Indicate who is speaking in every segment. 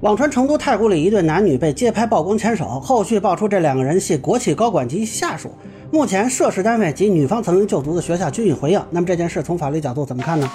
Speaker 1: 网传成都太古里一对男女被街拍曝光牵手，后续爆出这两个人系国企高管及下属。目前涉事单位及女方曾经就读的学校均已回应。那么这件事从法律角度怎么看呢？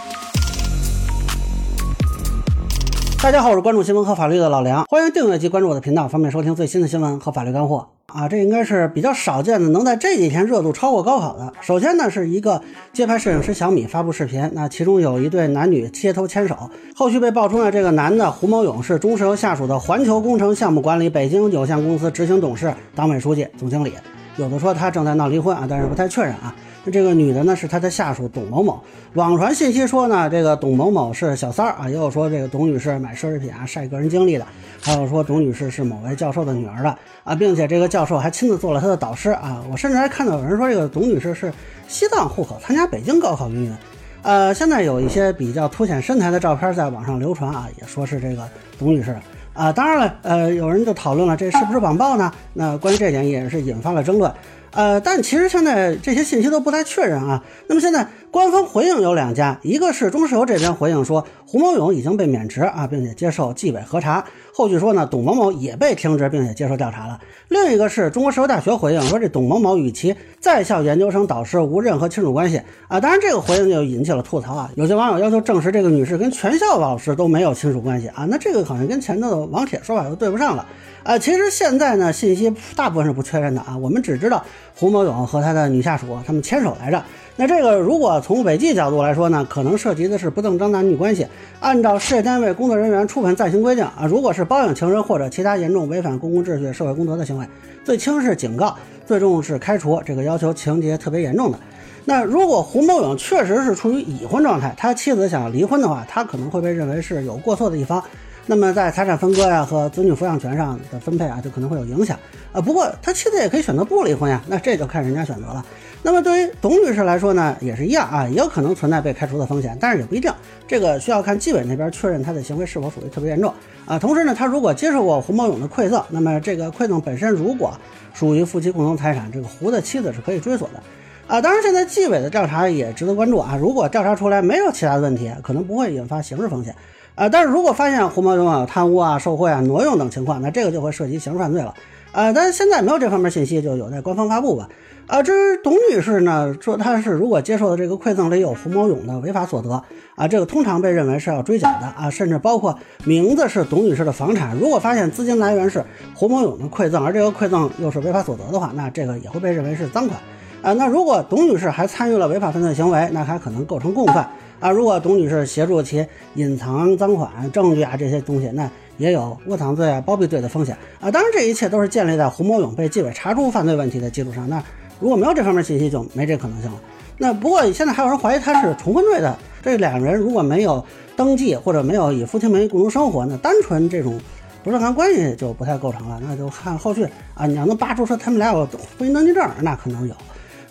Speaker 1: 大家好，我是关注新闻和法律的老梁，欢迎订阅及关注我的频道，方便收听最新的新闻和法律干货啊！这应该是比较少见的，能在这几天热度超过高考的。首先呢，是一个街拍摄影师小米发布视频，那其中有一对男女街头牵手，后续被爆出呢，这个男的胡某勇是中石油下属的环球工程项目管理北京有限公司执行董事、党委书记、总经理，有的说他正在闹离婚啊，但是不太确认啊。那这个女的呢是他的下属董某某，网传信息说呢，这个董某某是小三儿啊，也有说这个董女士买奢侈品啊晒个人经历的，还有说董女士是某位教授的女儿的啊，并且这个教授还亲自做了她的导师啊，我甚至还看到有人说这个董女士是西藏户口，参加北京高考云云。呃，现在有一些比较凸显身材的照片在网上流传啊，也说是这个董女士啊，当然了，呃，有人就讨论了这是不是网暴呢？那关于这点也是引发了争论。呃，但其实现在这些信息都不太确认啊。那么现在官方回应有两家，一个是中石油这边回应说胡某勇已经被免职啊，并且接受纪委核查。后续说呢，董某某也被停职并且接受调查了。另一个是中国石油大学回应说，这董某某与其在校研究生导师无任何亲属关系啊。当然这个回应就引起了吐槽啊。有些网友要求证实这个女士跟全校老师都没有亲属关系啊。那这个好像跟前头的网帖说法又对不上了啊。其实现在呢，信息大部分是不确认的啊。我们只知道。胡某勇和他的女下属，他们牵手来着。那这个如果从违纪角度来说呢，可能涉及的是不正当男女关系。按照事业单位工作人员触犯暂行规定啊，如果是包养情人或者其他严重违反公共秩序、社会公德的行为，最轻是警告，最重是开除。这个要求情节特别严重的。那如果胡某勇确实是处于已婚状态，他妻子想要离婚的话，他可能会被认为是有过错的一方。那么在财产分割呀和子女抚养权上的分配啊，就可能会有影响啊。不过他妻子也可以选择不离婚呀，那这就看人家选择了。那么对于董女士来说呢，也是一样啊，也有可能存在被开除的风险，但是也不一定，这个需要看纪委那边确认她的行为是否属于特别严重啊。同时呢，她如果接受过胡某勇的馈赠，那么这个馈赠本身如果属于夫妻共同财产，这个胡的妻子是可以追索的啊。当然，现在纪委的调查也值得关注啊。如果调查出来没有其他的问题，可能不会引发刑事风险。啊，但是如果发现胡某勇有贪污啊、受贿啊、挪用等情况，那这个就会涉及刑事犯罪了。啊，但是现在没有这方面信息，就有待官方发布吧。啊，至于董女士呢，说她是如果接受的这个馈赠里有胡某勇的违法所得，啊，这个通常被认为是要追缴的啊，甚至包括名字是董女士的房产，如果发现资金来源是胡某勇的馈赠，而这个馈赠又是违法所得的话，那这个也会被认为是赃款。啊，那如果董女士还参与了违法犯罪行为，那还可能构成共犯。啊，如果董女士协助其隐藏赃款证据啊这些东西，那也有窝藏罪啊、包庇罪的风险啊。当然，这一切都是建立在胡某勇被纪委查出犯罪问题的基础上。那如果没有这方面信息，就没这可能性了。那不过现在还有人怀疑他是重婚罪的。这两人如果没有登记或者没有以夫妻名义共同生活，那单纯这种不正当关系就不太构成了。那就看后续啊，你要能扒出说他们俩有婚姻登记证，那可能有。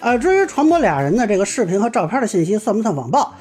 Speaker 1: 呃，至于传播俩人的这个视频和照片的信息算不算网暴？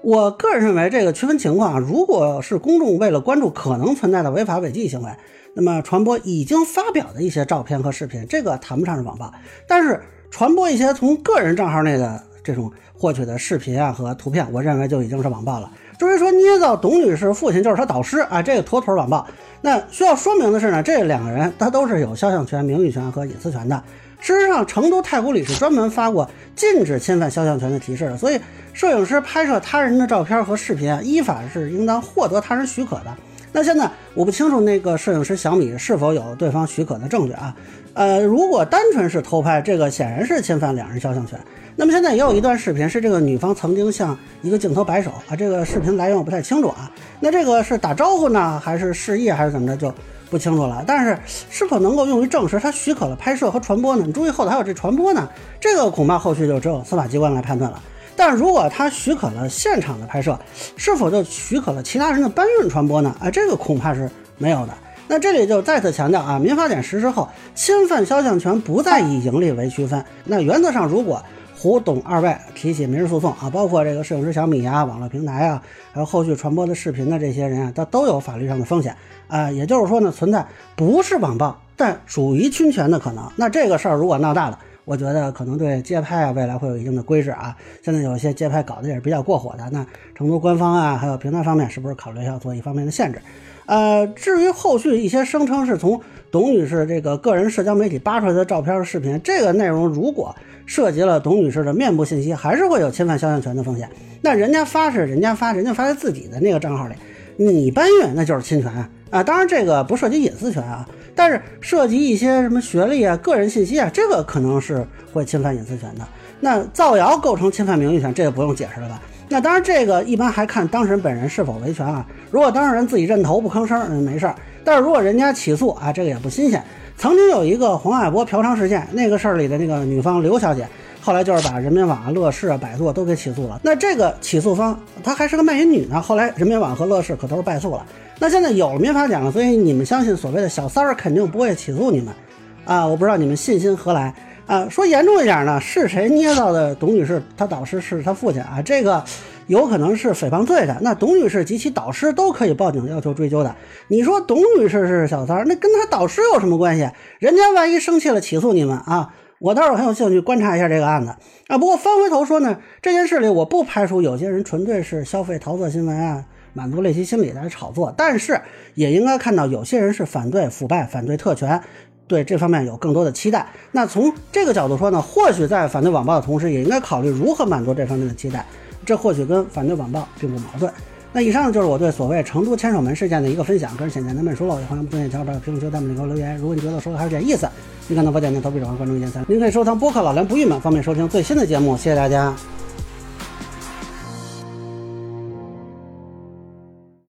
Speaker 1: 我个人认为这个区分情况。如果是公众为了关注可能存在的违法违纪行为，那么传播已经发表的一些照片和视频，这个谈不上是网暴。但是传播一些从个人账号内的这种获取的视频啊和图片，我认为就已经是网暴了。至于说捏造董女士父亲就是她导师啊，这个妥妥网暴。那需要说明的是呢，这两个人他都是有肖像权、名誉权和隐私权的。事实上，成都太古里是专门发过禁止侵犯肖像权的提示的，所以摄影师拍摄他人的照片和视频啊，依法是应当获得他人许可的。那现在我不清楚那个摄影师小米是否有对方许可的证据啊？呃，如果单纯是偷拍，这个显然是侵犯两人肖像权。那么现在也有一段视频是这个女方曾经向一个镜头摆手啊，这个视频来源我不太清楚啊。那这个是打招呼呢，还是示意，还是怎么着就？不清楚了，但是是否能够用于证实他许可了拍摄和传播呢？你注意后头还有这传播呢，这个恐怕后续就只有司法机关来判断了。但如果他许可了现场的拍摄，是否就许可了其他人的搬运传播呢？啊，这个恐怕是没有的。那这里就再次强调啊，民法典实施后，侵犯肖像权不再以盈利为区分。那原则上，如果胡董二位提起民事诉讼啊，包括这个摄影师小米啊、网络平台啊，还有后续传播的视频的这些人啊，他都有法律上的风险啊。也就是说呢，存在不是网暴，但属于侵权的可能。那这个事儿如果闹大了，我觉得可能对街拍啊未来会有一定的规制啊。现在有一些街拍搞得也是比较过火的，那成都官方啊，还有平台方面是不是考虑要做一方面的限制？呃，至于后续一些声称是从董女士这个个人社交媒体扒出来的照片、视频，这个内容如果涉及了董女士的面部信息，还是会有侵犯肖像权的风险。那人家发是人家发，人家发在自己的那个账号里，你搬运那就是侵权啊。当然这个不涉及隐私权啊，但是涉及一些什么学历啊、个人信息啊，这个可能是会侵犯隐私权的。那造谣构成侵犯名誉权，这个不用解释了吧？那当然，这个一般还看当事人本人是否维权啊。如果当事人自己认头不吭声，嗯，没事儿。但是如果人家起诉啊，这个也不新鲜。曾经有一个黄海波嫖娼事件，那个事儿里的那个女方刘小姐，后来就是把人民网、乐视啊、百度都给起诉了。那这个起诉方她还是个卖淫女呢，后来人民网和乐视可都是败诉了。那现在有了民法典了，所以你们相信所谓的小三儿肯定不会起诉你们啊？我不知道你们信心何来。啊，说严重一点呢，是谁捏造的？董女士她导师是她父亲啊，这个有可能是诽谤罪的。那董女士及其导师都可以报警要求追究的。你说董女士是小三儿，那跟她导师有什么关系？人家万一生气了起诉你们啊，我倒是很有兴趣观察一下这个案子啊。不过翻回头说呢，这件事里我不排除有些人纯粹是消费桃色新闻啊，满足猎奇心理来炒作，但是也应该看到有些人是反对腐败、反对特权。对这方面有更多的期待。那从这个角度说呢，或许在反对网暴的同时，也应该考虑如何满足这方面的期待。这或许跟反对网暴并不矛盾。那以上就是我对所谓成都牵手门事件的一个分享，个人浅见难免疏漏，也欢迎不愿意瞧到评论区、弹幕里给我留言。如果你觉得说的还有点意思，你可能把点赞、投币转发、关注、一键三。您可以收藏播客老梁不郁闷，方便收听最新的节目。谢谢大家。